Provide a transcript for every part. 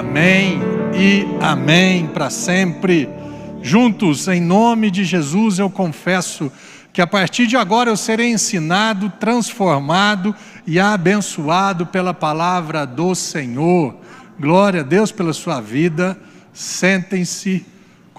Amém e amém para sempre. Juntos, em nome de Jesus, eu confesso que a partir de agora eu serei ensinado, transformado e abençoado pela palavra do Senhor. Glória a Deus pela sua vida. Sentem-se.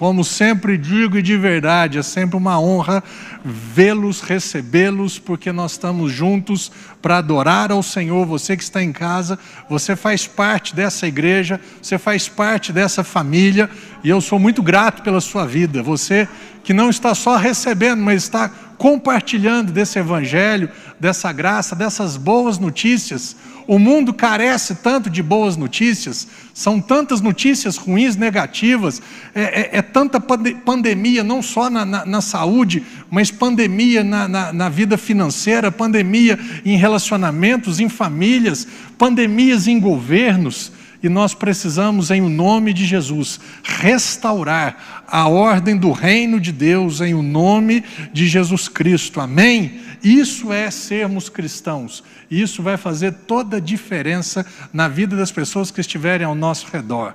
Como sempre digo e de verdade, é sempre uma honra vê-los, recebê-los, porque nós estamos juntos para adorar ao Senhor. Você que está em casa, você faz parte dessa igreja, você faz parte dessa família, e eu sou muito grato pela sua vida. Você que não está só recebendo, mas está compartilhando desse evangelho, dessa graça, dessas boas notícias. O mundo carece tanto de boas notícias, são tantas notícias ruins, negativas, é, é, é tanta pande pandemia, não só na, na, na saúde, mas pandemia na, na vida financeira, pandemia em relacionamentos, em famílias, pandemias em governos e nós precisamos, em o nome de Jesus, restaurar a ordem do reino de Deus em o nome de Jesus Cristo. Amém? Isso é sermos cristãos. Isso vai fazer toda a diferença na vida das pessoas que estiverem ao nosso redor.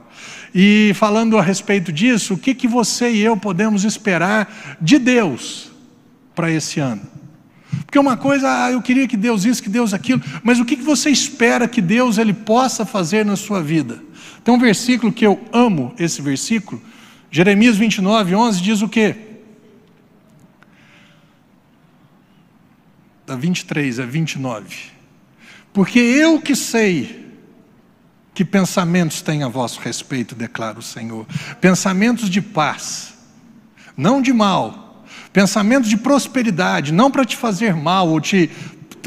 E falando a respeito disso, o que, que você e eu podemos esperar de Deus para esse ano? Porque uma coisa, ah, eu queria que Deus isso, que Deus aquilo, mas o que você espera que Deus ele possa fazer na sua vida? Tem um versículo que eu amo, esse versículo, Jeremias 29, 11, diz o quê? Da 23 a 29. Porque eu que sei que pensamentos têm a vosso respeito, declara o Senhor. Pensamentos de paz, não de mal, Pensamento de prosperidade, não para te fazer mal ou te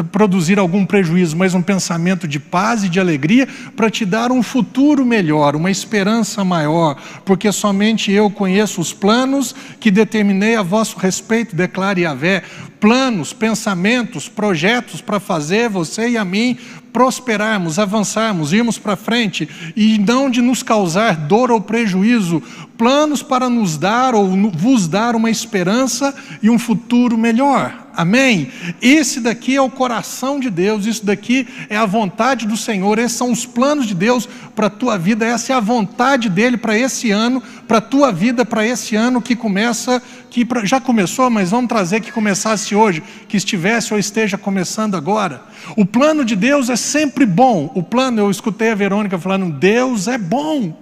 produzir algum prejuízo, mas um pensamento de paz e de alegria para te dar um futuro melhor, uma esperança maior, porque somente eu conheço os planos que determinei a vosso respeito, declare Yahvé, planos, pensamentos, projetos para fazer você e a mim prosperarmos, avançarmos, irmos para frente e não de nos causar dor ou prejuízo, planos para nos dar ou vos dar uma esperança e um futuro melhor. Amém? Esse daqui é o coração de Deus, isso daqui é a vontade do Senhor, esses são os planos de Deus para a tua vida, essa é a vontade dele para esse ano, para a tua vida, para esse ano que começa, que já começou, mas vamos trazer que começasse hoje, que estivesse ou esteja começando agora. O plano de Deus é sempre bom. O plano, eu escutei a Verônica falando, Deus é bom.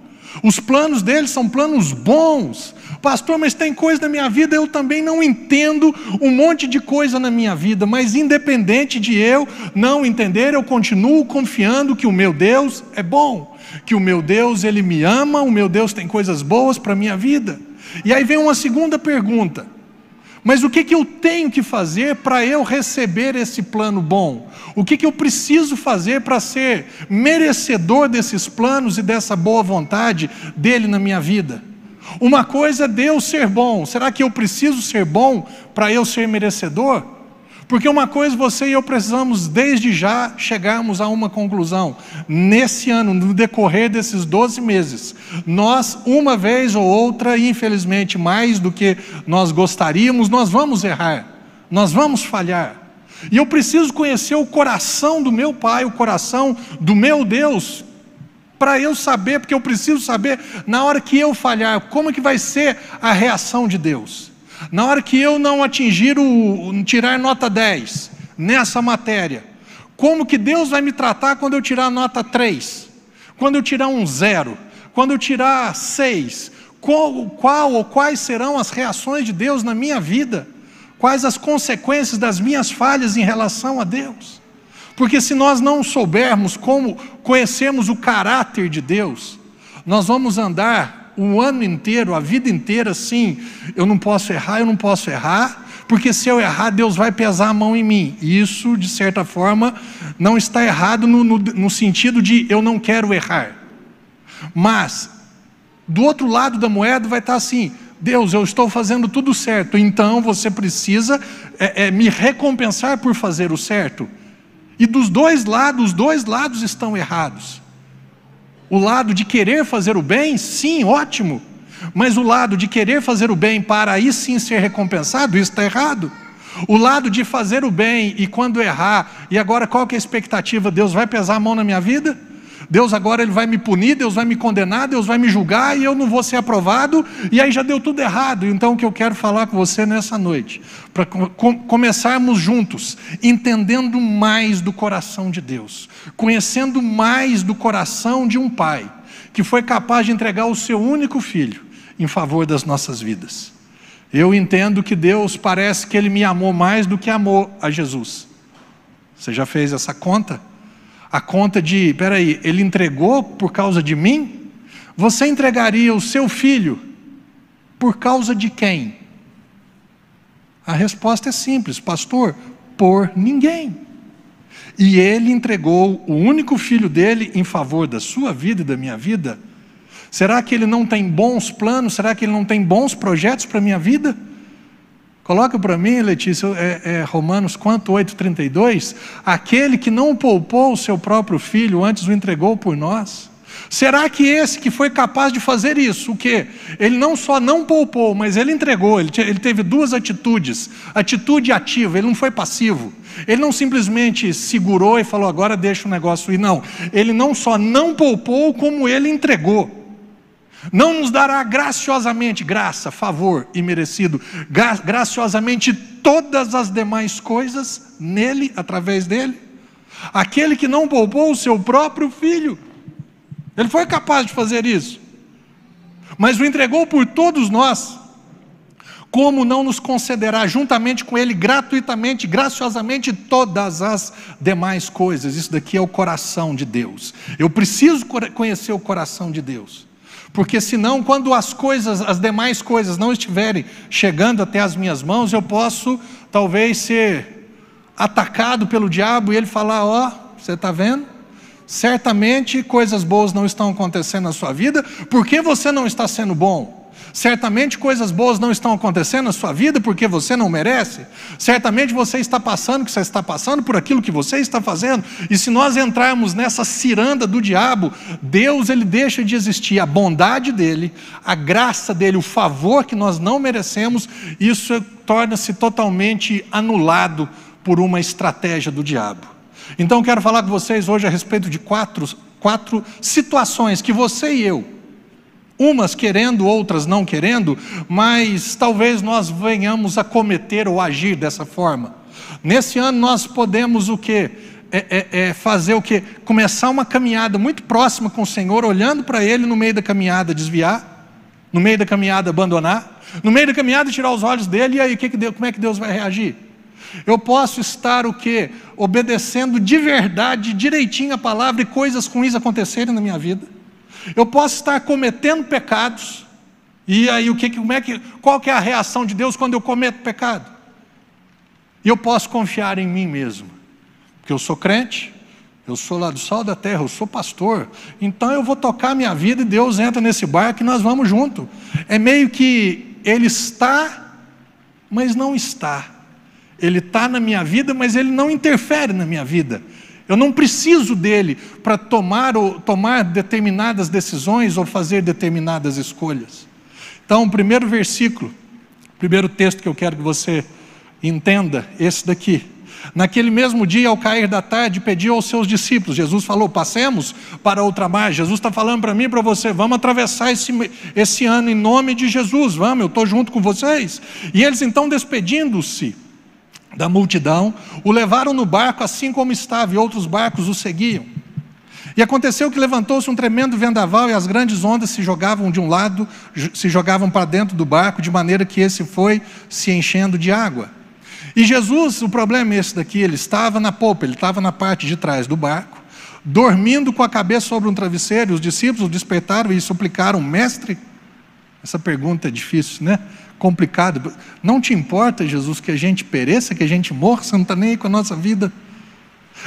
Os planos dele são planos bons. Pastor, mas tem coisa na minha vida, eu também não entendo um monte de coisa na minha vida, mas independente de eu não entender, eu continuo confiando que o meu Deus é bom, que o meu Deus, ele me ama, o meu Deus tem coisas boas para a minha vida. E aí vem uma segunda pergunta. Mas o que, que eu tenho que fazer para eu receber esse plano bom? O que, que eu preciso fazer para ser merecedor desses planos e dessa boa vontade dele na minha vida? Uma coisa é Deus ser bom, será que eu preciso ser bom para eu ser merecedor? Porque uma coisa você e eu precisamos desde já chegarmos a uma conclusão. Nesse ano, no decorrer desses 12 meses, nós, uma vez ou outra, infelizmente mais do que nós gostaríamos, nós vamos errar, nós vamos falhar. E eu preciso conhecer o coração do meu Pai, o coração do meu Deus, para eu saber, porque eu preciso saber, na hora que eu falhar, como é que vai ser a reação de Deus. Na hora que eu não atingir o tirar nota 10 nessa matéria, como que Deus vai me tratar quando eu tirar nota 3? Quando eu tirar um zero? Quando eu tirar 6? Qual, qual ou quais serão as reações de Deus na minha vida? Quais as consequências das minhas falhas em relação a Deus? Porque se nós não soubermos como conhecemos o caráter de Deus, nós vamos andar o ano inteiro, a vida inteira, sim, eu não posso errar, eu não posso errar, porque se eu errar, Deus vai pesar a mão em mim. Isso, de certa forma, não está errado no, no, no sentido de eu não quero errar. Mas, do outro lado da moeda vai estar assim: Deus, eu estou fazendo tudo certo, então você precisa é, é, me recompensar por fazer o certo. E dos dois lados, os dois lados estão errados. O lado de querer fazer o bem, sim, ótimo. Mas o lado de querer fazer o bem para aí sim ser recompensado, isso está errado. O lado de fazer o bem e quando errar, e agora qual que é a expectativa? Deus vai pesar a mão na minha vida? Deus agora ele vai me punir, Deus vai me condenar, Deus vai me julgar e eu não vou ser aprovado, e aí já deu tudo errado. Então o que eu quero falar com você nessa noite, para começarmos juntos, entendendo mais do coração de Deus, conhecendo mais do coração de um pai que foi capaz de entregar o seu único filho em favor das nossas vidas. Eu entendo que Deus parece que ele me amou mais do que amou a Jesus. Você já fez essa conta? A conta de, peraí, ele entregou por causa de mim? Você entregaria o seu filho por causa de quem? A resposta é simples, pastor, por ninguém. E ele entregou o único filho dele em favor da sua vida e da minha vida. Será que ele não tem bons planos? Será que ele não tem bons projetos para a minha vida? Coloca para mim, Letícia, é, é Romanos quanto 8,32? Aquele que não poupou o seu próprio filho, antes o entregou por nós. Será que esse que foi capaz de fazer isso, o que? Ele não só não poupou, mas ele entregou, ele, ele teve duas atitudes. Atitude ativa, ele não foi passivo. Ele não simplesmente segurou e falou, agora deixa o negócio ir. Não, ele não só não poupou, como ele entregou. Não nos dará graciosamente, graça, favor e merecido, gra graciosamente todas as demais coisas nele, através dele? Aquele que não poupou o seu próprio filho, ele foi capaz de fazer isso, mas o entregou por todos nós. Como não nos concederá juntamente com Ele gratuitamente, graciosamente todas as demais coisas? Isso daqui é o coração de Deus. Eu preciso conhecer o coração de Deus. Porque senão, quando as coisas, as demais coisas não estiverem chegando até as minhas mãos, eu posso talvez ser atacado pelo diabo e ele falar: Ó, oh, você está vendo? Certamente coisas boas não estão acontecendo na sua vida, porque você não está sendo bom. Certamente coisas boas não estão acontecendo na sua vida porque você não merece. Certamente você está passando, que você está passando por aquilo que você está fazendo. E se nós entrarmos nessa ciranda do diabo, Deus ele deixa de existir. A bondade dele, a graça dele, o favor que nós não merecemos, isso torna-se totalmente anulado por uma estratégia do diabo. Então quero falar com vocês hoje a respeito de quatro, quatro situações que você e eu umas querendo, outras não querendo, mas talvez nós venhamos a cometer ou agir dessa forma. Nesse ano nós podemos o que? É, é, é, fazer o que? Começar uma caminhada muito próxima com o Senhor, olhando para Ele no meio da caminhada, desviar, no meio da caminhada abandonar, no meio da caminhada tirar os olhos dele, e aí que que Deus, como é que Deus vai reagir? Eu posso estar o que? Obedecendo de verdade, direitinho a palavra e coisas ruins acontecerem na minha vida eu posso estar cometendo pecados, e aí o que, como é que, qual que é a reação de Deus quando eu cometo pecado? E eu posso confiar em mim mesmo, porque eu sou crente, eu sou lá do sol da terra, eu sou pastor, então eu vou tocar minha vida e Deus entra nesse barco e nós vamos junto. É meio que Ele está, mas não está. Ele está na minha vida, mas Ele não interfere na minha vida. Eu não preciso dele para tomar, tomar determinadas decisões ou fazer determinadas escolhas. Então, o primeiro versículo, o primeiro texto que eu quero que você entenda, esse daqui. Naquele mesmo dia, ao cair da tarde, pediu aos seus discípulos. Jesus falou: passemos para outra margem. Jesus está falando para mim e para você: vamos atravessar esse, esse ano em nome de Jesus. Vamos, eu estou junto com vocês. E eles então, despedindo-se, da multidão, o levaram no barco assim como estava, e outros barcos o seguiam. E aconteceu que levantou-se um tremendo vendaval e as grandes ondas se jogavam de um lado, se jogavam para dentro do barco, de maneira que esse foi se enchendo de água. E Jesus, o problema é esse daqui, ele estava na popa, ele estava na parte de trás do barco, dormindo com a cabeça sobre um travesseiro, os discípulos o despertaram e suplicaram, mestre, essa pergunta é difícil, né? Complicado. Não te importa, Jesus, que a gente pereça, que a gente morra, você não está nem aí com a nossa vida.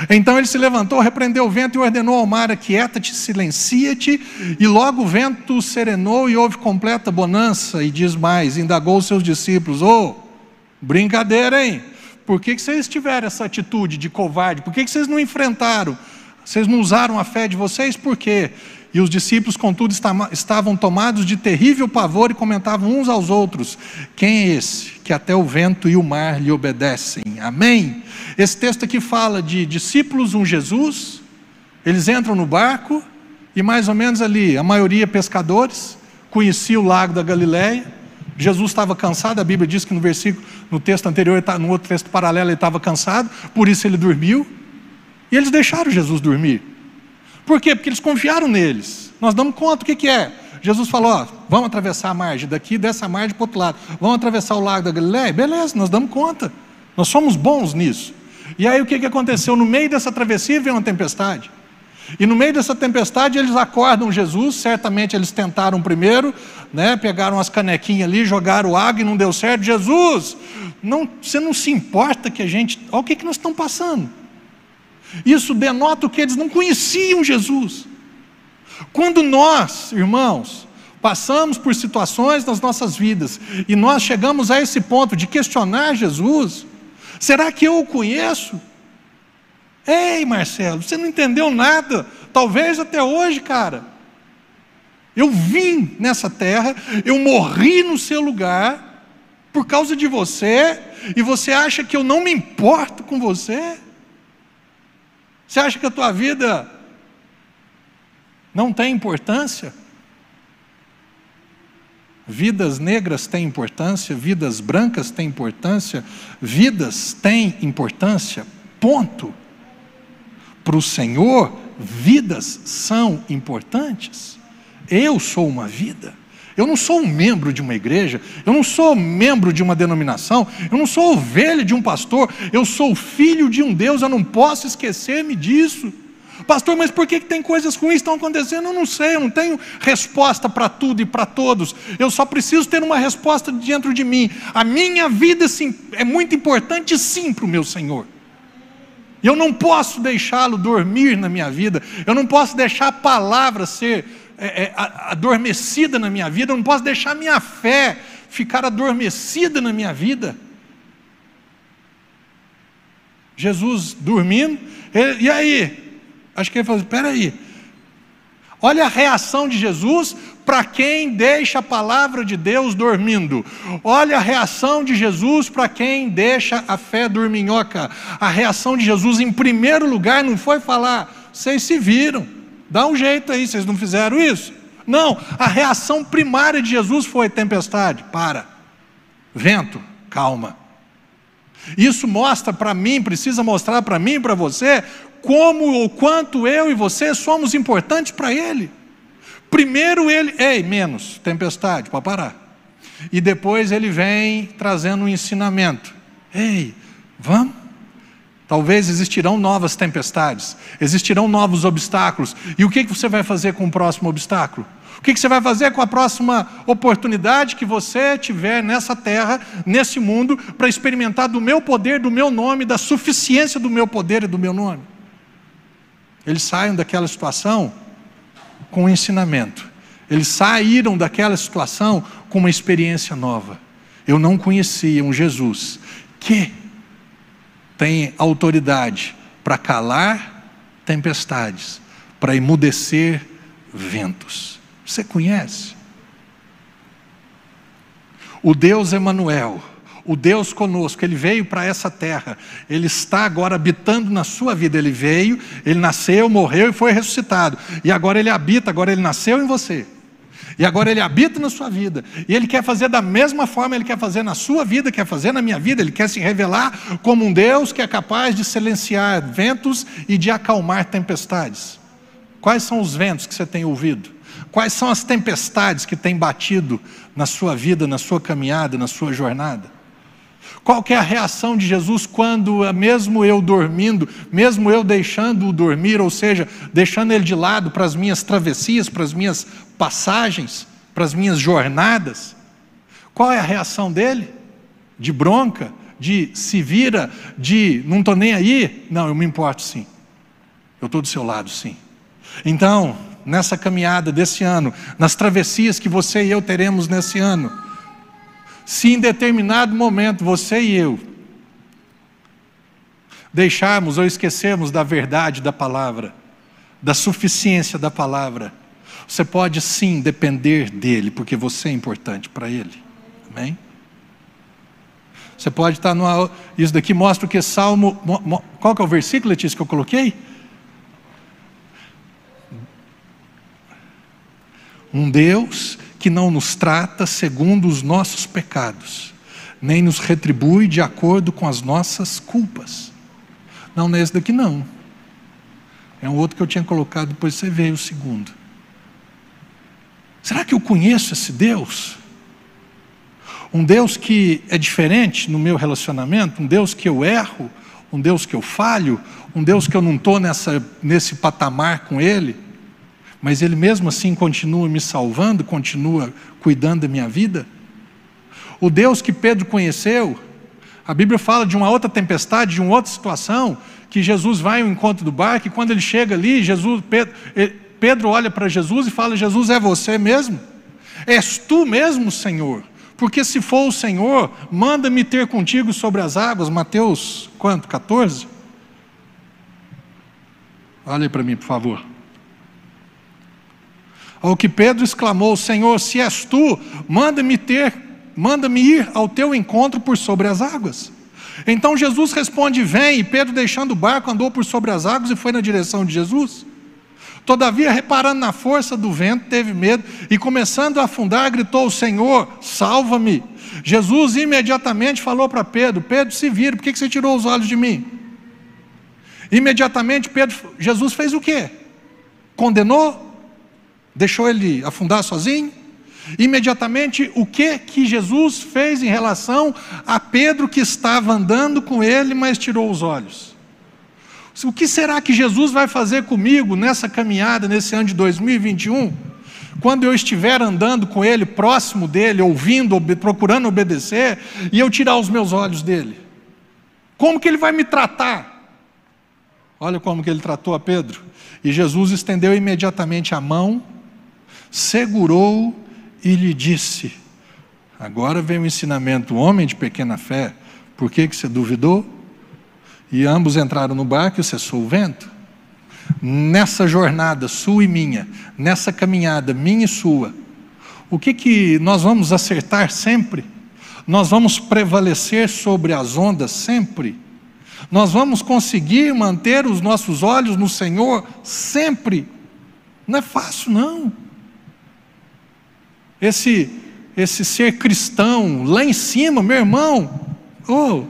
Então ele se levantou, repreendeu o vento e ordenou ao mar: Aquieta-te, silencia-te. E logo o vento serenou e houve completa bonança. E diz mais: indagou os seus discípulos: Ô, oh, brincadeira, hein? Por que, que vocês tiveram essa atitude de covarde? Por que, que vocês não enfrentaram? Vocês não usaram a fé de vocês? Por quê? E os discípulos, contudo, estavam tomados de terrível pavor e comentavam uns aos outros: Quem é esse que até o vento e o mar lhe obedecem? Amém? Esse texto aqui fala de discípulos, um Jesus, eles entram no barco e mais ou menos ali, a maioria pescadores, conhecia o lago da Galileia. Jesus estava cansado, a Bíblia diz que no versículo, no texto anterior, no outro texto paralelo, ele estava cansado, por isso ele dormiu. E eles deixaram Jesus dormir. Por quê? Porque eles confiaram neles. Nós damos conta, o que, que é? Jesus falou: ó, vamos atravessar a margem daqui, dessa margem para o outro lado. Vamos atravessar o lago da Galileia? Beleza, nós damos conta. Nós somos bons nisso. E aí o que, que aconteceu? No meio dessa travessia veio uma tempestade. E no meio dessa tempestade eles acordam Jesus, certamente eles tentaram primeiro, né, pegaram as canequinhas ali, jogaram água e não deu certo. Jesus, não, você não se importa que a gente. Olha o que, que nós estamos passando. Isso denota que eles não conheciam Jesus. Quando nós, irmãos, passamos por situações nas nossas vidas e nós chegamos a esse ponto de questionar Jesus, será que eu o conheço? Ei, Marcelo, você não entendeu nada, talvez até hoje, cara. Eu vim nessa terra, eu morri no seu lugar por causa de você, e você acha que eu não me importo com você? Você acha que a tua vida não tem importância? Vidas negras têm importância, vidas brancas têm importância, vidas têm importância, ponto. Para o Senhor, vidas são importantes. Eu sou uma vida. Eu não sou um membro de uma igreja, eu não sou membro de uma denominação, eu não sou ovelha de um pastor, eu sou filho de um Deus, eu não posso esquecer-me disso. Pastor, mas por que tem coisas ruins que estão acontecendo? Eu não sei, eu não tenho resposta para tudo e para todos. Eu só preciso ter uma resposta dentro de mim. A minha vida sim, é muito importante, sim, para o meu Senhor. Eu não posso deixá-lo dormir na minha vida. Eu não posso deixar a palavra ser é, é, adormecida na minha vida. Eu não posso deixar minha fé ficar adormecida na minha vida. Jesus dormindo, ele, e aí? Acho que ele falou: espera aí. Olha a reação de Jesus para quem deixa a palavra de Deus dormindo. Olha a reação de Jesus para quem deixa a fé dorminhoca. A reação de Jesus, em primeiro lugar, não foi falar, vocês se viram, dá um jeito aí, vocês não fizeram isso. Não, a reação primária de Jesus foi tempestade, para. Vento, calma. Isso mostra para mim, precisa mostrar para mim e para você, como ou quanto eu e você somos importantes para Ele. Primeiro ele, ei, menos, tempestade, para parar. E depois ele vem trazendo um ensinamento. Ei, vamos? Talvez existirão novas tempestades, existirão novos obstáculos. E o que você vai fazer com o próximo obstáculo? O que você vai fazer com a próxima oportunidade que você tiver nessa terra, nesse mundo, para experimentar do meu poder, do meu nome, da suficiência do meu poder e do meu nome? Eles saem daquela situação com um ensinamento. Eles saíram daquela situação com uma experiência nova. Eu não conhecia um Jesus que tem autoridade para calar tempestades, para emudecer ventos. Você conhece? O Deus Emanuel o Deus conosco, ele veio para essa terra, ele está agora habitando na sua vida. Ele veio, ele nasceu, morreu e foi ressuscitado. E agora ele habita, agora ele nasceu em você. E agora ele habita na sua vida. E ele quer fazer da mesma forma, ele quer fazer na sua vida, quer fazer na minha vida, ele quer se revelar como um Deus que é capaz de silenciar ventos e de acalmar tempestades. Quais são os ventos que você tem ouvido? Quais são as tempestades que têm batido na sua vida, na sua caminhada, na sua jornada? Qual é a reação de Jesus quando, eh, mesmo eu dormindo, mesmo eu deixando-o dormir, ou seja, deixando ele de lado para as minhas travessias, para as minhas passagens, para as minhas jornadas, qual é a reação dele? De bronca, de se vira, de não estou nem aí? Não, eu me importo sim. Eu estou do seu lado sim. Então, nessa caminhada desse ano, nas travessias que você e eu teremos nesse ano, se em determinado momento você e eu deixarmos ou esquecermos da verdade da palavra, da suficiência da palavra, você pode sim depender dele, porque você é importante para ele. Amém? Você pode estar no. Isso daqui mostra o que Salmo. Qual que é o versículo, Letícia, que eu coloquei? Um Deus que não nos trata segundo os nossos pecados, nem nos retribui de acordo com as nossas culpas. Não, nesse daqui não. É um outro que eu tinha colocado, depois você veio o segundo. Será que eu conheço esse Deus? Um Deus que é diferente no meu relacionamento, um Deus que eu erro, um Deus que eu falho, um Deus que eu não estou nesse patamar com Ele, mas Ele mesmo assim continua me salvando, continua cuidando da minha vida. O Deus que Pedro conheceu, a Bíblia fala de uma outra tempestade, de uma outra situação, que Jesus vai ao encontro do barco, e quando ele chega ali, Jesus, Pedro, Pedro olha para Jesus e fala: Jesus, é você mesmo? És tu mesmo, Senhor? Porque se for o Senhor, manda-me ter contigo sobre as águas. Mateus, quanto? 14? Olha para mim, por favor. Ao que Pedro exclamou: Senhor, se és tu, manda-me ter, manda-me ir ao teu encontro por sobre as águas. Então Jesus responde: Vem, e Pedro, deixando o barco, andou por sobre as águas e foi na direção de Jesus. Todavia, reparando na força do vento, teve medo e, começando a afundar, gritou: Senhor, salva-me. Jesus imediatamente falou para Pedro: Pedro, se vira, por que você tirou os olhos de mim? Imediatamente, Pedro, Jesus fez o quê? Condenou? Deixou ele afundar sozinho? Imediatamente, o que que Jesus fez em relação a Pedro que estava andando com ele, mas tirou os olhos? O que será que Jesus vai fazer comigo nessa caminhada, nesse ano de 2021? Quando eu estiver andando com Ele, próximo dele, ouvindo, procurando obedecer, e eu tirar os meus olhos dele? Como que Ele vai me tratar? Olha como que Ele tratou a Pedro. E Jesus estendeu imediatamente a mão, segurou e lhe disse: Agora vem o ensinamento, homem de pequena fé, por que, que você duvidou? E ambos entraram no barco e cessou o vento. Nessa jornada, sua e minha, nessa caminhada, minha e sua, o que, que nós vamos acertar sempre? Nós vamos prevalecer sobre as ondas sempre? Nós vamos conseguir manter os nossos olhos no Senhor sempre? Não é fácil, não. Esse, esse ser cristão lá em cima, meu irmão, oh,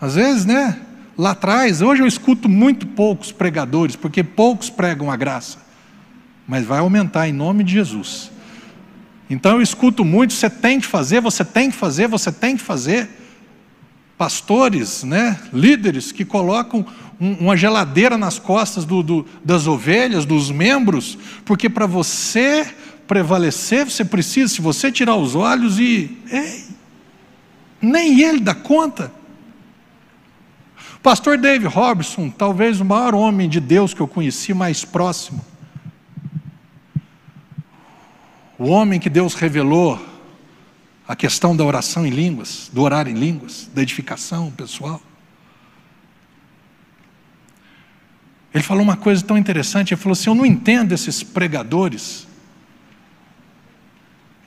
às vezes, né? Lá atrás, hoje eu escuto muito poucos pregadores, porque poucos pregam a graça, mas vai aumentar em nome de Jesus. Então eu escuto muito, você tem que fazer, você tem que fazer, você tem que fazer. Pastores, né, líderes que colocam um, uma geladeira nas costas do, do, das ovelhas, dos membros, porque para você prevalecer, você precisa, se você tirar os olhos e. Ei, nem ele dá conta. Pastor Dave Robertson, talvez o maior homem de Deus que eu conheci mais próximo. O homem que Deus revelou a questão da oração em línguas, do orar em línguas, da edificação pessoal. Ele falou uma coisa tão interessante, ele falou assim: "Eu não entendo esses pregadores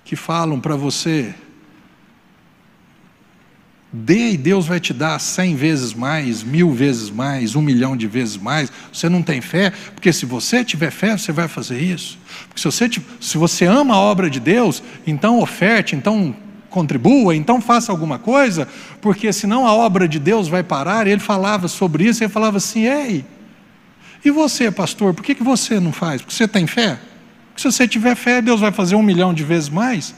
que falam para você Dê e Deus vai te dar cem vezes mais, mil vezes mais, um milhão de vezes mais. Você não tem fé, porque se você tiver fé, você vai fazer isso. Porque se você, se você ama a obra de Deus, então oferte, então contribua, então faça alguma coisa, porque senão a obra de Deus vai parar. Ele falava sobre isso, ele falava assim: ei, e você, pastor, por que, que você não faz? Porque você tem fé? Porque se você tiver fé, Deus vai fazer um milhão de vezes mais.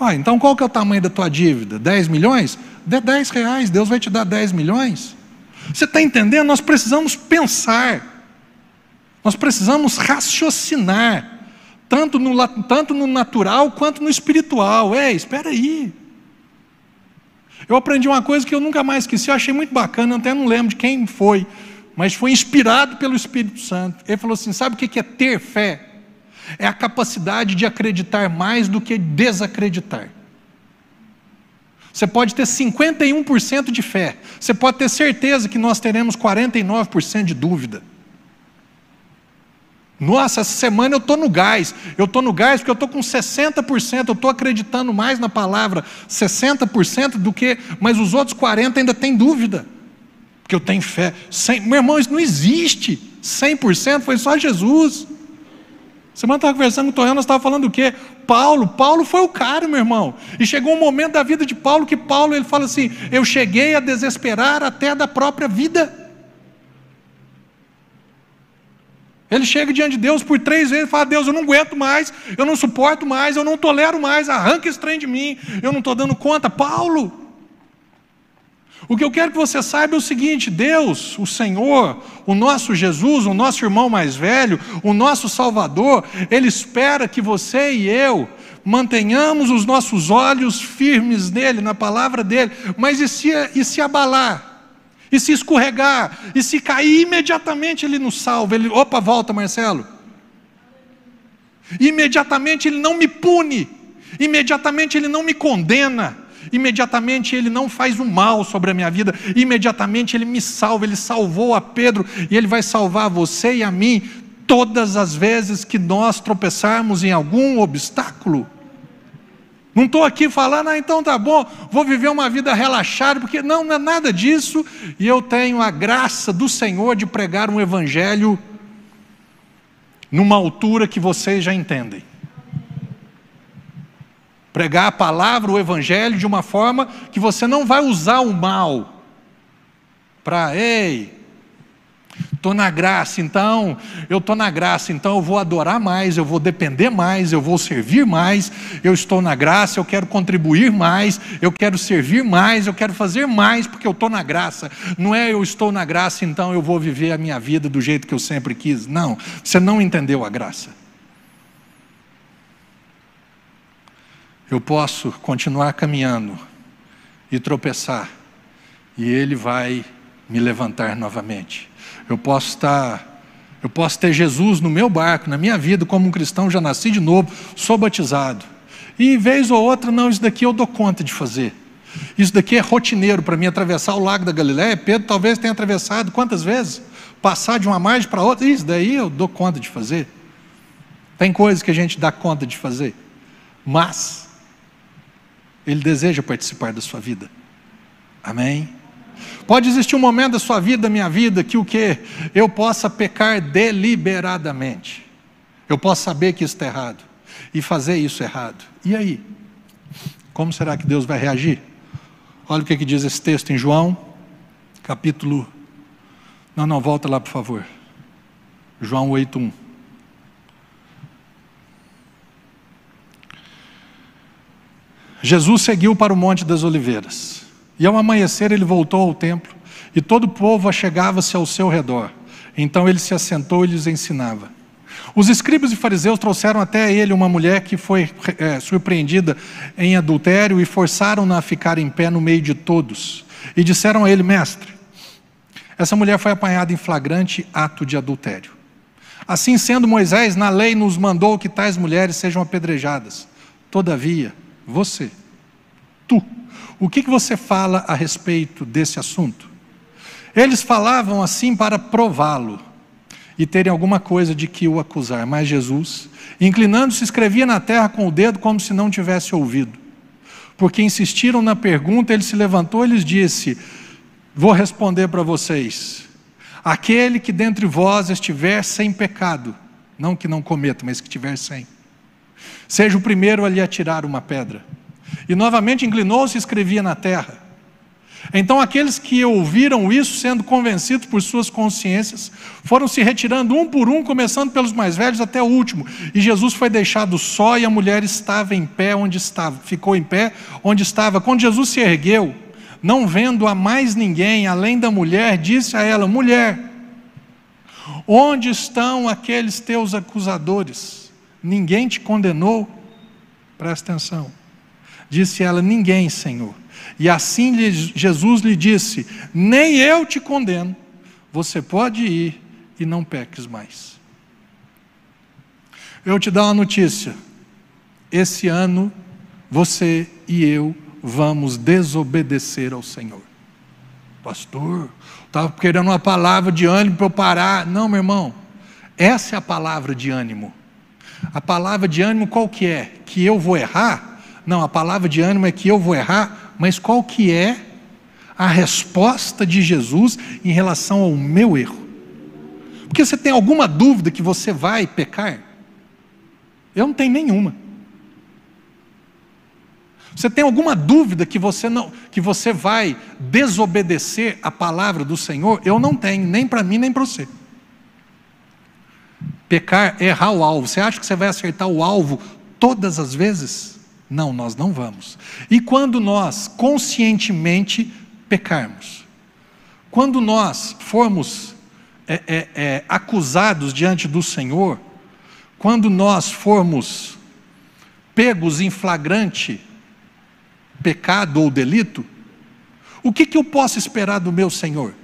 Ah, então qual que é o tamanho da tua dívida? 10 milhões? Dê 10 reais, Deus vai te dar 10 milhões. Você está entendendo? Nós precisamos pensar, nós precisamos raciocinar, tanto no, tanto no natural quanto no espiritual. Ei, espera aí. Eu aprendi uma coisa que eu nunca mais esqueci, eu achei muito bacana, até não lembro de quem foi, mas foi inspirado pelo Espírito Santo. Ele falou assim: sabe o que é ter fé? É a capacidade de acreditar mais do que desacreditar. Você pode ter 51% de fé, você pode ter certeza que nós teremos 49% de dúvida. Nossa, essa semana eu estou no gás. Eu estou no gás porque eu estou com 60%, eu estou acreditando mais na palavra 60% do que, mas os outros 40% ainda têm dúvida. Porque eu tenho fé. 100, meu irmão, isso não existe. 100% foi só Jesus. Semana estava conversando com o Tonhão, nós estávamos falando do quê? Paulo. Paulo foi o cara, meu irmão. E chegou um momento da vida de Paulo que Paulo ele fala assim: Eu cheguei a desesperar até da própria vida. Ele chega diante de Deus por três vezes e fala: Deus, eu não aguento mais, eu não suporto mais, eu não tolero mais, arranca esse trem de mim, eu não estou dando conta. Paulo. O que eu quero que você saiba é o seguinte: Deus, o Senhor, o nosso Jesus, o nosso irmão mais velho, o nosso Salvador, Ele espera que você e eu mantenhamos os nossos olhos firmes nele, na palavra dele, mas e se, e se abalar? E se escorregar? E se cair, imediatamente ele nos salva. Ele, opa, volta, Marcelo. Imediatamente ele não me pune. Imediatamente ele não me condena imediatamente ele não faz o mal sobre a minha vida, imediatamente ele me salva, ele salvou a Pedro e ele vai salvar você e a mim todas as vezes que nós tropeçarmos em algum obstáculo. Não estou aqui falando, ah, então tá bom, vou viver uma vida relaxada, porque não, não é nada disso, e eu tenho a graça do Senhor de pregar um evangelho numa altura que vocês já entendem pregar a palavra, o evangelho, de uma forma que você não vai usar o mal para, ei, estou na graça, então, eu estou na graça, então eu vou adorar mais, eu vou depender mais, eu vou servir mais, eu estou na graça, eu quero contribuir mais, eu quero servir mais, eu quero fazer mais, porque eu estou na graça. Não é eu estou na graça, então eu vou viver a minha vida do jeito que eu sempre quis. Não, você não entendeu a graça. Eu posso continuar caminhando e tropeçar, e Ele vai me levantar novamente. Eu posso estar, eu posso ter Jesus no meu barco, na minha vida, como um cristão, já nasci de novo, sou batizado. E vez ou outra, não, isso daqui eu dou conta de fazer. Isso daqui é rotineiro para mim atravessar o lago da Galiléia. Pedro talvez tenha atravessado quantas vezes? Passar de uma margem para outra, isso daí eu dou conta de fazer. Tem coisas que a gente dá conta de fazer. Mas ele deseja participar da sua vida. Amém? Pode existir um momento da sua vida, da minha vida, que o que? Eu possa pecar deliberadamente. Eu posso saber que isso está errado. E fazer isso errado. E aí? Como será que Deus vai reagir? Olha o que, que diz esse texto em João, capítulo. Não, não, volta lá, por favor. João 8:1. Jesus seguiu para o Monte das Oliveiras. E ao amanhecer ele voltou ao templo, e todo o povo achegava-se ao seu redor. Então ele se assentou e lhes ensinava. Os escribas e fariseus trouxeram até ele uma mulher que foi é, surpreendida em adultério e forçaram-na a ficar em pé no meio de todos. E disseram a ele: Mestre, essa mulher foi apanhada em flagrante ato de adultério. Assim sendo, Moisés, na lei, nos mandou que tais mulheres sejam apedrejadas. Todavia, você, tu, o que, você fala a respeito desse assunto? Eles falavam assim para prová-lo e terem alguma coisa de que o acusar, mas Jesus, inclinando-se, escrevia na terra com o dedo como se não tivesse ouvido. Porque insistiram na pergunta, ele se levantou e lhes disse: Vou responder para vocês. Aquele que dentre vós estiver sem pecado, não que não cometa, mas que estiver sem Seja o primeiro a lhe atirar uma pedra. E novamente inclinou-se e escrevia na terra. Então aqueles que ouviram isso, sendo convencidos por suas consciências, foram se retirando um por um, começando pelos mais velhos até o último. E Jesus foi deixado só e a mulher estava em pé onde estava, ficou em pé onde estava. Quando Jesus se ergueu, não vendo a mais ninguém além da mulher, disse a ela: Mulher, onde estão aqueles teus acusadores? Ninguém te condenou? Presta atenção. Disse ela: Ninguém, Senhor. E assim Jesus lhe disse: Nem eu te condeno. Você pode ir e não peques mais. Eu te dou uma notícia. Esse ano, você e eu vamos desobedecer ao Senhor. Pastor, estava querendo uma palavra de ânimo para eu parar. Não, meu irmão. Essa é a palavra de ânimo. A palavra de ânimo qual que é? Que eu vou errar? Não, a palavra de ânimo é que eu vou errar, mas qual que é a resposta de Jesus em relação ao meu erro? Porque você tem alguma dúvida que você vai pecar? Eu não tenho nenhuma. Você tem alguma dúvida que você não que você vai desobedecer a palavra do Senhor? Eu não tenho, nem para mim nem para você. Pecar errar o alvo. Você acha que você vai acertar o alvo todas as vezes? Não, nós não vamos. E quando nós conscientemente pecarmos, quando nós formos é, é, é, acusados diante do Senhor, quando nós formos pegos em flagrante pecado ou delito, o que, que eu posso esperar do meu Senhor?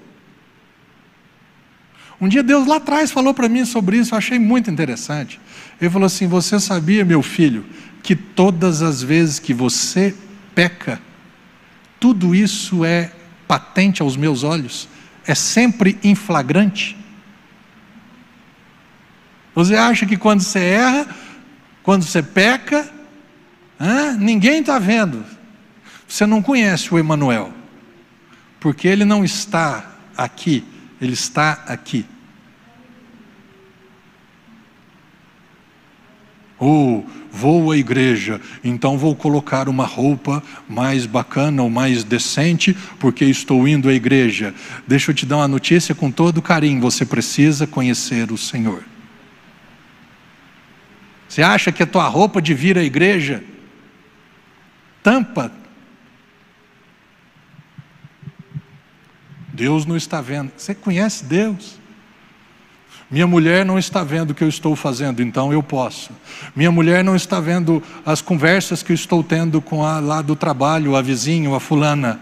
Um dia Deus lá atrás falou para mim sobre isso, eu achei muito interessante. Ele falou assim: Você sabia, meu filho, que todas as vezes que você peca, tudo isso é patente aos meus olhos, é sempre em flagrante? Você acha que quando você erra, quando você peca, ninguém está vendo, você não conhece o Emanuel, porque ele não está aqui, ele está aqui. Ou oh, vou à igreja, então vou colocar uma roupa mais bacana ou mais decente, porque estou indo à igreja. Deixa eu te dar uma notícia com todo carinho: você precisa conhecer o Senhor. Você acha que a tua roupa de vir à igreja tampa Deus não está vendo. Você conhece Deus? Minha mulher não está vendo o que eu estou fazendo, então eu posso. Minha mulher não está vendo as conversas que eu estou tendo com a lá do trabalho, a vizinho, a fulana.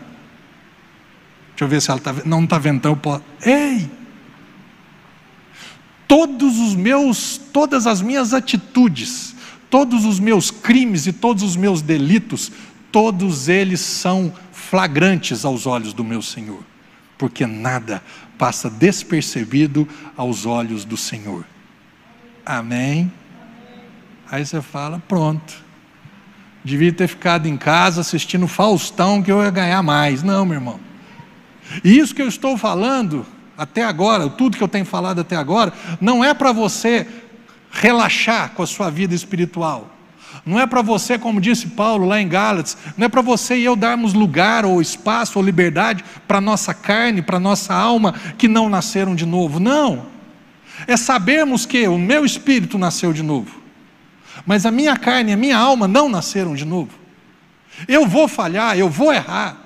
Deixa eu ver se ela está vendo. Não está vendo, então eu posso. Ei! Todos os meus, todas as minhas atitudes, todos os meus crimes e todos os meus delitos, todos eles são flagrantes aos olhos do meu Senhor porque nada passa despercebido aos olhos do Senhor. Amém? Aí você fala: pronto. Devia ter ficado em casa assistindo Faustão, que eu ia ganhar mais. Não, meu irmão. E isso que eu estou falando até agora, tudo que eu tenho falado até agora, não é para você relaxar com a sua vida espiritual. Não é para você, como disse Paulo lá em Gálatas, não é para você e eu darmos lugar ou espaço ou liberdade para nossa carne, para nossa alma que não nasceram de novo. Não. É sabermos que o meu espírito nasceu de novo, mas a minha carne e a minha alma não nasceram de novo. Eu vou falhar, eu vou errar.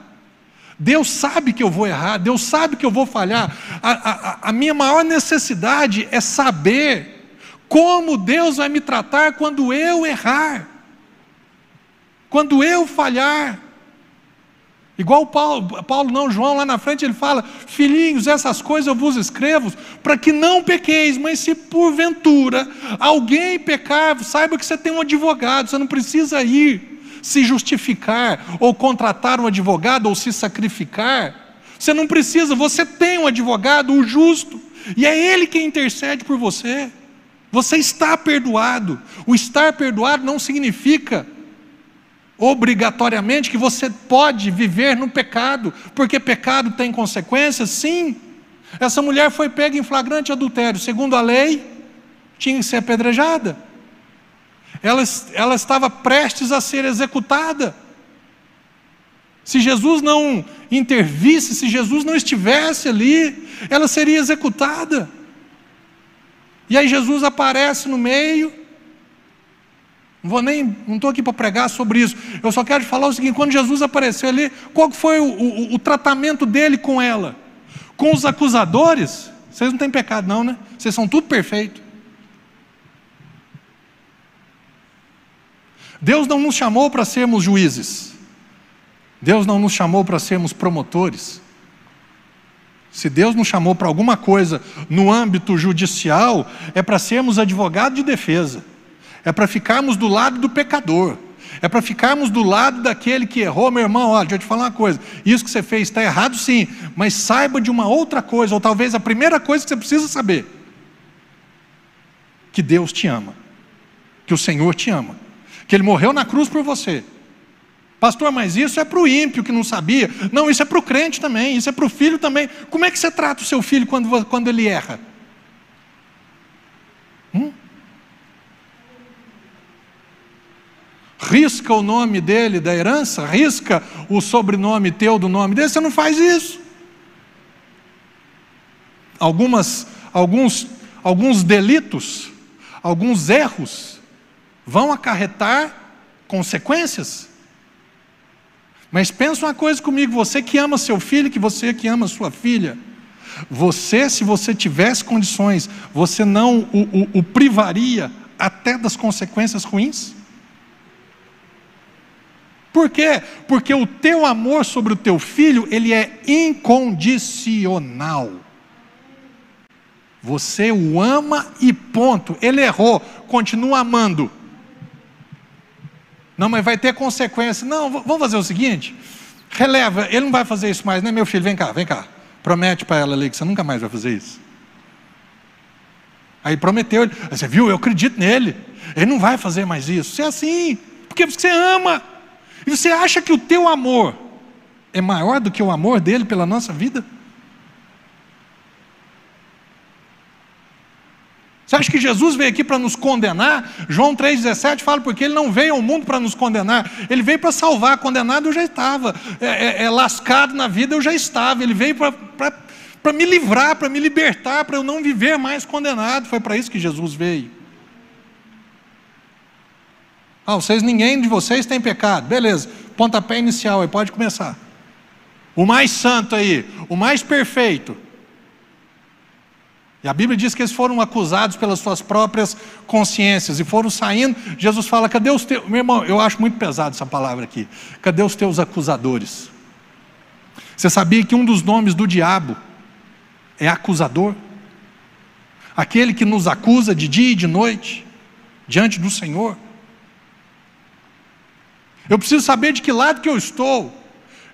Deus sabe que eu vou errar, Deus sabe que eu vou falhar. A, a, a minha maior necessidade é saber como Deus vai me tratar quando eu errar? Quando eu falhar? Igual Paulo, Paulo, não, João, lá na frente ele fala: Filhinhos, essas coisas eu vos escrevo para que não pequeis, mas se porventura alguém pecar, saiba que você tem um advogado, você não precisa ir se justificar, ou contratar um advogado, ou se sacrificar. Você não precisa, você tem um advogado, o justo, e é ele quem intercede por você. Você está perdoado. O estar perdoado não significa obrigatoriamente que você pode viver no pecado, porque pecado tem consequências, sim. Essa mulher foi pega em flagrante adultério, segundo a lei, tinha que ser apedrejada. Ela, ela estava prestes a ser executada. Se Jesus não intervisse, se Jesus não estivesse ali, ela seria executada. E aí Jesus aparece no meio. Não vou nem, não estou aqui para pregar sobre isso. Eu só quero falar o seguinte: quando Jesus apareceu ali, qual foi o, o, o tratamento dele com ela? Com os acusadores? Vocês não têm pecado, não, né? Vocês são tudo perfeito. Deus não nos chamou para sermos juízes. Deus não nos chamou para sermos promotores. Se Deus nos chamou para alguma coisa no âmbito judicial, é para sermos advogados de defesa, é para ficarmos do lado do pecador, é para ficarmos do lado daquele que errou, meu irmão. Olha, deixa eu te falar uma coisa: isso que você fez está errado, sim, mas saiba de uma outra coisa, ou talvez a primeira coisa que você precisa saber: que Deus te ama, que o Senhor te ama, que Ele morreu na cruz por você Pastor, mas isso é para o ímpio que não sabia. Não, isso é para o crente também, isso é para o filho também. Como é que você trata o seu filho quando, quando ele erra? Hum? risca o nome dele da herança, risca o sobrenome teu do nome dele, você não faz isso. Algumas, alguns, alguns delitos, alguns erros vão acarretar consequências. Mas pensa uma coisa comigo, você que ama seu filho, que você que ama sua filha, você, se você tivesse condições, você não o, o, o privaria até das consequências ruins? Por quê? Porque o teu amor sobre o teu filho, ele é incondicional. Você o ama e ponto. Ele errou, continua amando. Não, mas vai ter consequência. Não, vamos fazer o seguinte: releva, ele não vai fazer isso mais, né, meu filho? Vem cá, vem cá. Promete para ela ali que você nunca mais vai fazer isso. Aí prometeu, você viu, eu acredito nele. Ele não vai fazer mais isso. Você é assim, porque você ama. E você acha que o teu amor é maior do que o amor dele pela nossa vida? Você acha que Jesus veio aqui para nos condenar? João 3,17 fala, porque ele não veio ao mundo para nos condenar, ele veio para salvar. Condenado eu já estava, é, é, é, lascado na vida eu já estava, ele veio para me livrar, para me libertar, para eu não viver mais condenado. Foi para isso que Jesus veio. Ah, vocês, ninguém de vocês tem pecado. Beleza, pontapé inicial aí, pode começar. O mais santo aí, o mais perfeito. E a Bíblia diz que eles foram acusados pelas suas próprias consciências e foram saindo. Jesus fala: cadê os teus. Meu irmão, eu acho muito pesado essa palavra aqui. Cadê os teus acusadores? Você sabia que um dos nomes do diabo é acusador? Aquele que nos acusa de dia e de noite, diante do Senhor. Eu preciso saber de que lado que eu estou.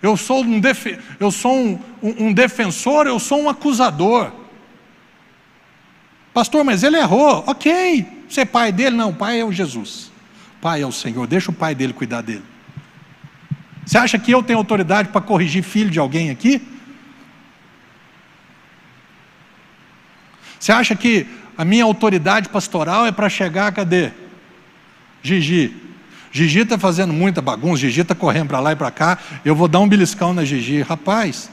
Eu sou um, def... eu sou um, um, um defensor, eu sou um acusador. Pastor, mas ele errou. Ok. Você é pai dele? Não, pai é o Jesus. Pai é o Senhor. Deixa o pai dele cuidar dele. Você acha que eu tenho autoridade para corrigir filho de alguém aqui? Você acha que a minha autoridade pastoral é para chegar, cadê? Gigi. Gigi está fazendo muita bagunça, Gigi está correndo para lá e para cá, eu vou dar um beliscão na Gigi. Rapaz,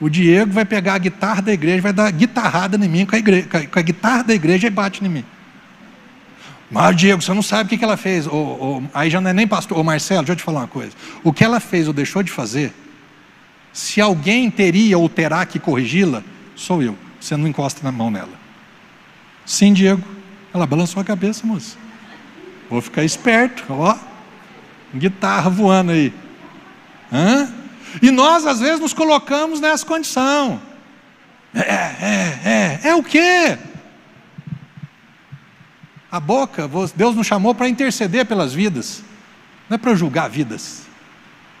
o Diego vai pegar a guitarra da igreja, vai dar guitarrada em mim com a, igreja, com a guitarra da igreja e bate em mim. Mas, Diego, você não sabe o que ela fez. aí já não é nem pastor. Ô, Marcelo, deixa eu te falar uma coisa. O que ela fez ou deixou de fazer, se alguém teria ou terá que corrigi-la, sou eu. Você não encosta na mão nela. Sim, Diego. Ela balançou a cabeça, moça. Vou ficar esperto, ó. Guitarra voando aí. Hã? E nós, às vezes, nos colocamos nessa condição. É, é, é, é o quê? A boca, Deus nos chamou para interceder pelas vidas, não é para julgar vidas,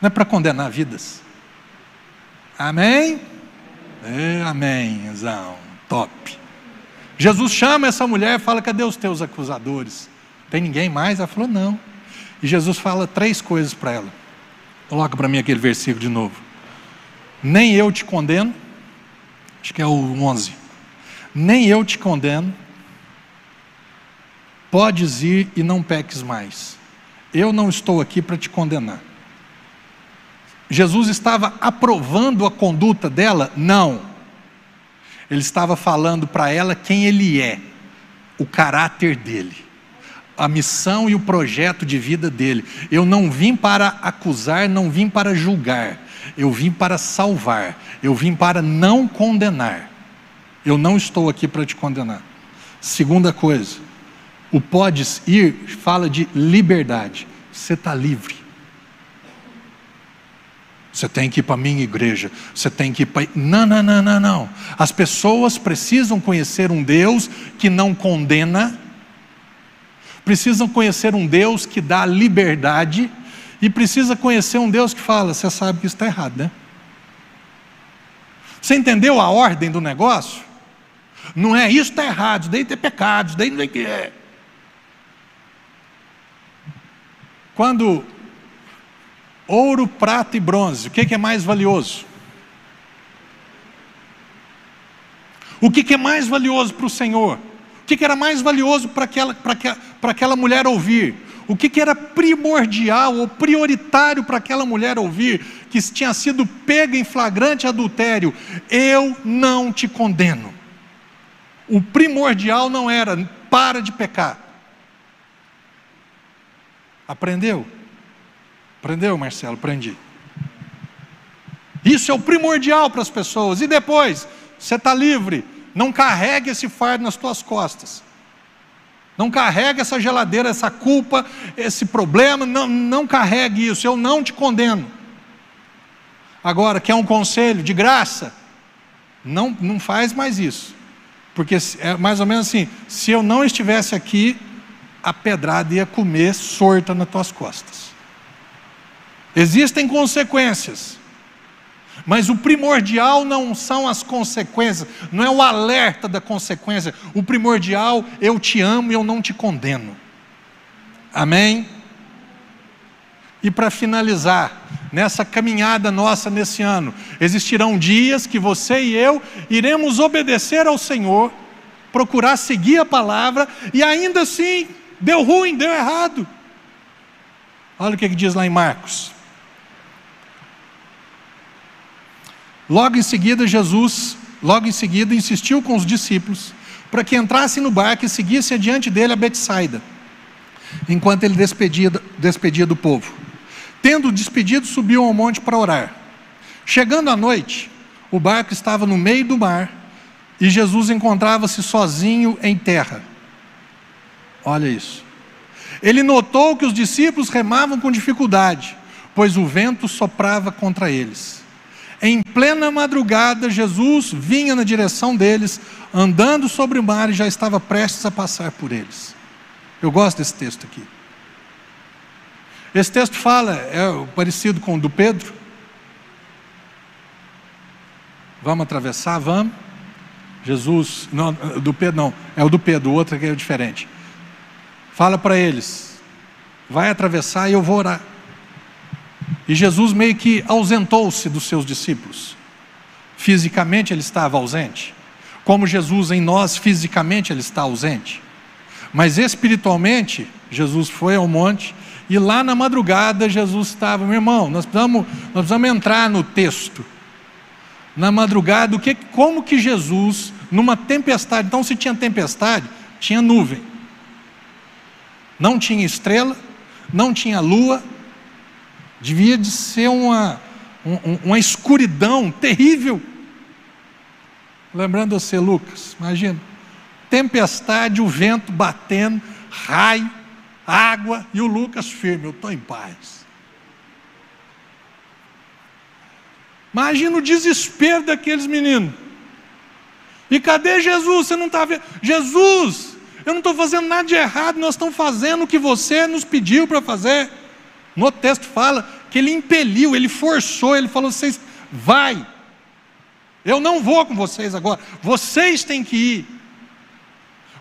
não é para condenar vidas. Amém? É, amém, Zão, top. Jesus chama essa mulher e fala: cadê os teus acusadores? Tem ninguém mais? Ela falou: não. E Jesus fala três coisas para ela. Coloca para mim aquele versículo de novo. Nem eu te condeno, acho que é o 11. Nem eu te condeno, podes ir e não peques mais. Eu não estou aqui para te condenar. Jesus estava aprovando a conduta dela? Não. Ele estava falando para ela quem ele é, o caráter dele a missão e o projeto de vida dele. Eu não vim para acusar, não vim para julgar, eu vim para salvar, eu vim para não condenar. Eu não estou aqui para te condenar. Segunda coisa, o podes ir fala de liberdade. Você está livre. Você tem que ir para a minha igreja. Você tem que ir para. Não, não, não, não, não. As pessoas precisam conhecer um Deus que não condena precisam conhecer um Deus que dá liberdade e precisa conhecer um Deus que fala: você sabe que isso está errado, né? Você entendeu a ordem do negócio? Não é isso está errado, isso daí tem pecados, daí não é que é. Quando ouro, prata e bronze, o que é mais valioso? O que é mais valioso para o Senhor? O que era mais valioso para aquela, para aquela mulher ouvir? O que, que era primordial ou prioritário para aquela mulher ouvir, que tinha sido pega em flagrante adultério? Eu não te condeno. O primordial não era para de pecar. Aprendeu? Aprendeu, Marcelo? Aprendi. Isso é o primordial para as pessoas. E depois, você está livre. Não carregue esse fardo nas tuas costas. Não carregue essa geladeira, essa culpa, esse problema. Não, não carregue isso. Eu não te condeno. Agora, quer um conselho de graça? Não, não faz mais isso. Porque é mais ou menos assim: se eu não estivesse aqui, a pedrada ia comer sorta nas tuas costas. Existem consequências. Mas o primordial não são as consequências, não é o alerta da consequência. O primordial, eu te amo e eu não te condeno. Amém? E para finalizar, nessa caminhada nossa nesse ano, existirão dias que você e eu iremos obedecer ao Senhor, procurar seguir a palavra, e ainda assim, deu ruim, deu errado. Olha o que diz lá em Marcos. Logo em seguida, Jesus, logo em seguida, insistiu com os discípulos para que entrassem no barco e seguissem adiante dele a Betsaida, enquanto ele despedia, despedia do povo. Tendo despedido, subiu ao monte para orar. Chegando à noite, o barco estava no meio do mar e Jesus encontrava-se sozinho em terra. Olha isso. Ele notou que os discípulos remavam com dificuldade, pois o vento soprava contra eles. Em plena madrugada, Jesus vinha na direção deles, andando sobre o mar e já estava prestes a passar por eles. Eu gosto desse texto aqui. Esse texto fala, é parecido com o do Pedro. Vamos atravessar? Vamos. Jesus, não, do Pedro não, é o do Pedro, o outro aqui é diferente. Fala para eles: vai atravessar e eu vou orar. E Jesus meio que ausentou-se dos seus discípulos. Fisicamente ele estava ausente. Como Jesus em nós, fisicamente ele está ausente. Mas espiritualmente, Jesus foi ao monte e lá na madrugada Jesus estava, meu irmão, nós precisamos, nós precisamos entrar no texto. Na madrugada, o que, como que Jesus, numa tempestade, então se tinha tempestade, tinha nuvem. Não tinha estrela, não tinha lua, Devia de ser uma, uma escuridão terrível. Lembrando você, Lucas, imagina, tempestade, o vento batendo, raio, água e o Lucas firme, eu estou em paz. Imagina o desespero daqueles meninos. E cadê Jesus? Você não está vendo? Jesus, eu não estou fazendo nada de errado, nós estamos fazendo o que você nos pediu para fazer. No texto fala que ele impeliu, ele forçou, ele falou: vocês, vai. Eu não vou com vocês agora, vocês têm que ir.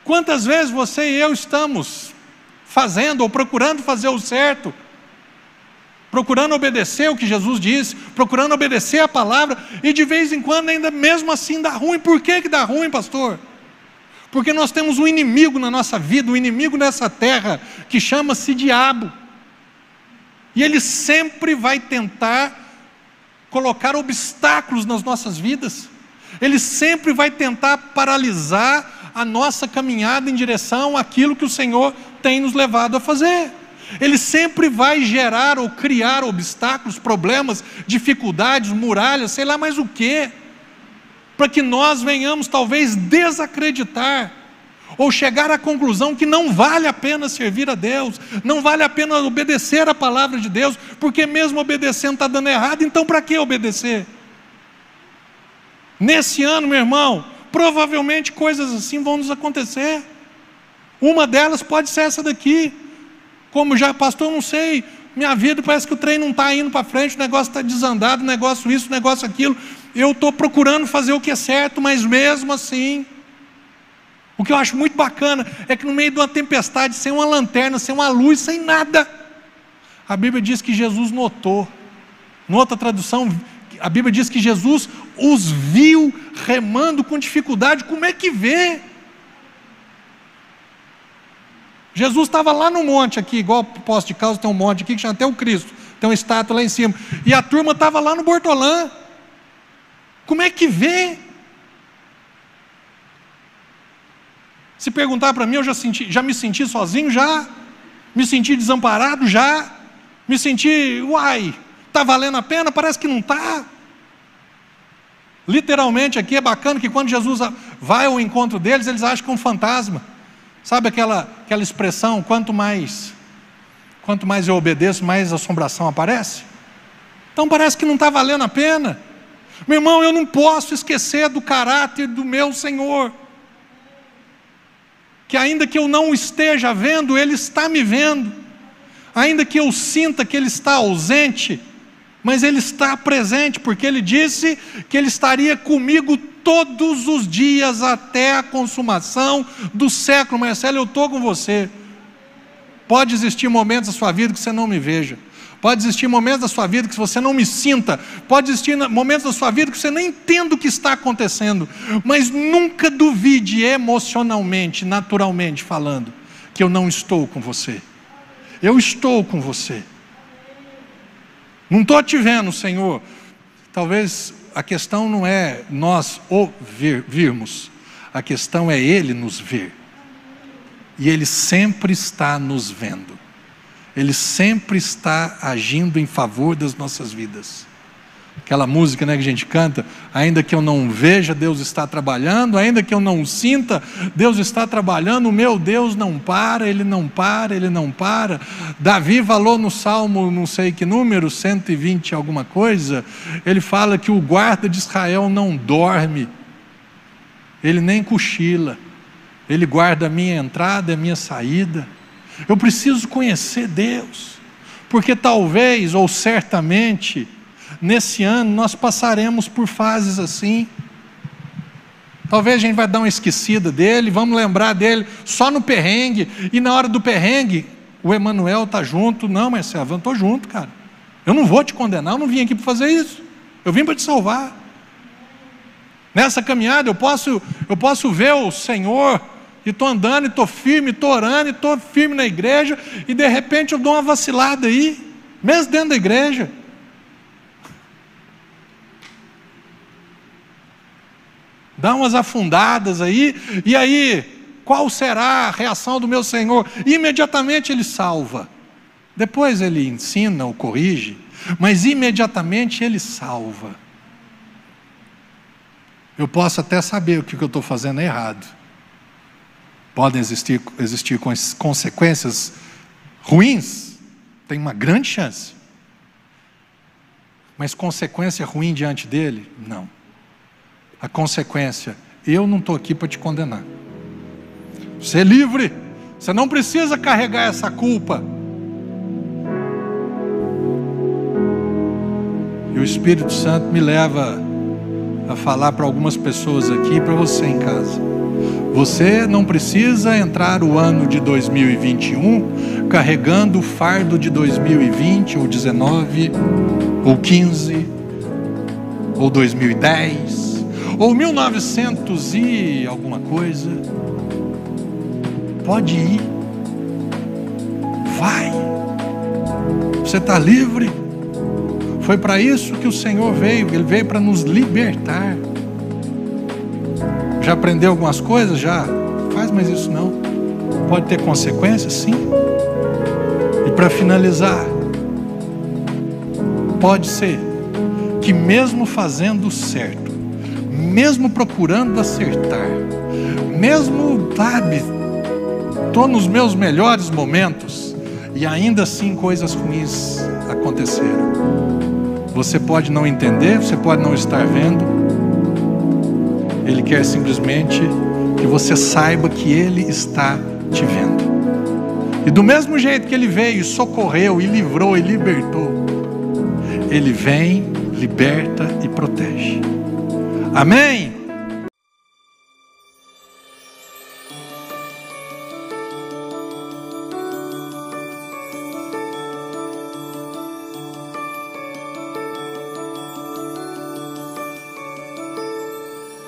Quantas vezes você e eu estamos fazendo ou procurando fazer o certo, procurando obedecer o que Jesus disse, procurando obedecer a palavra, e de vez em quando ainda mesmo assim dá ruim. Por que, que dá ruim, pastor? Porque nós temos um inimigo na nossa vida, um inimigo nessa terra, que chama-se diabo. E ele sempre vai tentar colocar obstáculos nas nossas vidas. Ele sempre vai tentar paralisar a nossa caminhada em direção àquilo que o Senhor tem nos levado a fazer. Ele sempre vai gerar ou criar obstáculos, problemas, dificuldades, muralhas, sei lá mais o quê, para que nós venhamos talvez desacreditar ou chegar à conclusão que não vale a pena servir a Deus, não vale a pena obedecer a palavra de Deus, porque mesmo obedecendo está dando errado, então para que obedecer? Nesse ano, meu irmão, provavelmente coisas assim vão nos acontecer. Uma delas pode ser essa daqui. Como já, pastor, não sei, minha vida parece que o trem não está indo para frente, o negócio está desandado, o negócio isso, o negócio aquilo. Eu estou procurando fazer o que é certo, mas mesmo assim, o que eu acho muito bacana é que no meio de uma tempestade, sem uma lanterna, sem uma luz, sem nada, a Bíblia diz que Jesus notou. Em outra tradução, a Bíblia diz que Jesus os viu remando com dificuldade. Como é que vê? Jesus estava lá no monte aqui, igual o posto de causa tem um monte aqui que chama até o Cristo, tem uma estátua lá em cima. E a turma estava lá no Bortolã. Como é que vê? Se perguntar para mim, eu já, senti, já me senti sozinho, já. Me senti desamparado, já. Me senti, uai, está valendo a pena? Parece que não está. Literalmente aqui é bacana que quando Jesus vai ao encontro deles, eles acham que é um fantasma. Sabe aquela, aquela expressão, quanto mais quanto mais eu obedeço, mais assombração aparece? Então parece que não está valendo a pena. Meu irmão, eu não posso esquecer do caráter do meu Senhor. Que ainda que eu não esteja vendo, Ele está me vendo. Ainda que eu sinta que Ele está ausente, mas Ele está presente, porque Ele disse que Ele estaria comigo todos os dias até a consumação do século. Marcelo, eu estou com você. Pode existir momentos da sua vida que você não me veja. Pode existir momentos da sua vida que você não me sinta. Pode existir momentos da sua vida que você nem entenda o que está acontecendo. Mas nunca duvide emocionalmente, naturalmente falando, que eu não estou com você. Eu estou com você. Não estou te vendo, Senhor. Talvez a questão não é nós o vir, virmos, a questão é Ele nos ver. E Ele sempre está nos vendo. Ele sempre está agindo em favor das nossas vidas. Aquela música né, que a gente canta, ainda que eu não veja, Deus está trabalhando, ainda que eu não sinta, Deus está trabalhando, o meu Deus não para, Ele não para, Ele não para. Davi falou no Salmo, não sei que número, 120 alguma coisa, ele fala que o guarda de Israel não dorme, ele nem cochila, ele guarda a minha entrada a minha saída. Eu preciso conhecer Deus, porque talvez, ou certamente, nesse ano nós passaremos por fases assim. Talvez a gente vai dar uma esquecida dele, vamos lembrar dele só no perrengue, e na hora do perrengue, o Emanuel está junto. Não, Marcelo, eu estou junto, cara. Eu não vou te condenar, eu não vim aqui para fazer isso. Eu vim para te salvar. Nessa caminhada eu posso, eu posso ver o Senhor e estou andando, e estou firme, estou orando, e estou firme na igreja, e de repente eu dou uma vacilada aí, mesmo dentro da igreja. Dá umas afundadas aí, e aí, qual será a reação do meu Senhor? Imediatamente ele salva. Depois ele ensina ou corrige, mas imediatamente ele salva. Eu posso até saber o que eu estou fazendo errado podem existir, existir consequências ruins, tem uma grande chance. Mas consequência ruim diante dele? Não. A consequência, eu não estou aqui para te condenar. Você é livre, você não precisa carregar essa culpa. E o Espírito Santo me leva a falar para algumas pessoas aqui e para você em casa. Você não precisa entrar o ano de 2021 carregando o fardo de 2020 ou 19 ou 15 ou 2010 ou 1900 e alguma coisa. Pode ir. Vai. Você está livre. Foi para isso que o Senhor veio. Ele veio para nos libertar. Já aprendeu algumas coisas? Já. Faz mais isso não. Pode ter consequências? Sim. E para finalizar, pode ser que mesmo fazendo certo, mesmo procurando acertar, mesmo, sabe, estou nos meus melhores momentos e ainda assim coisas ruins aconteceram. Você pode não entender, você pode não estar vendo, ele quer simplesmente que você saiba que Ele está te vendo. E do mesmo jeito que Ele veio, socorreu e livrou e libertou, Ele vem, liberta e protege. Amém?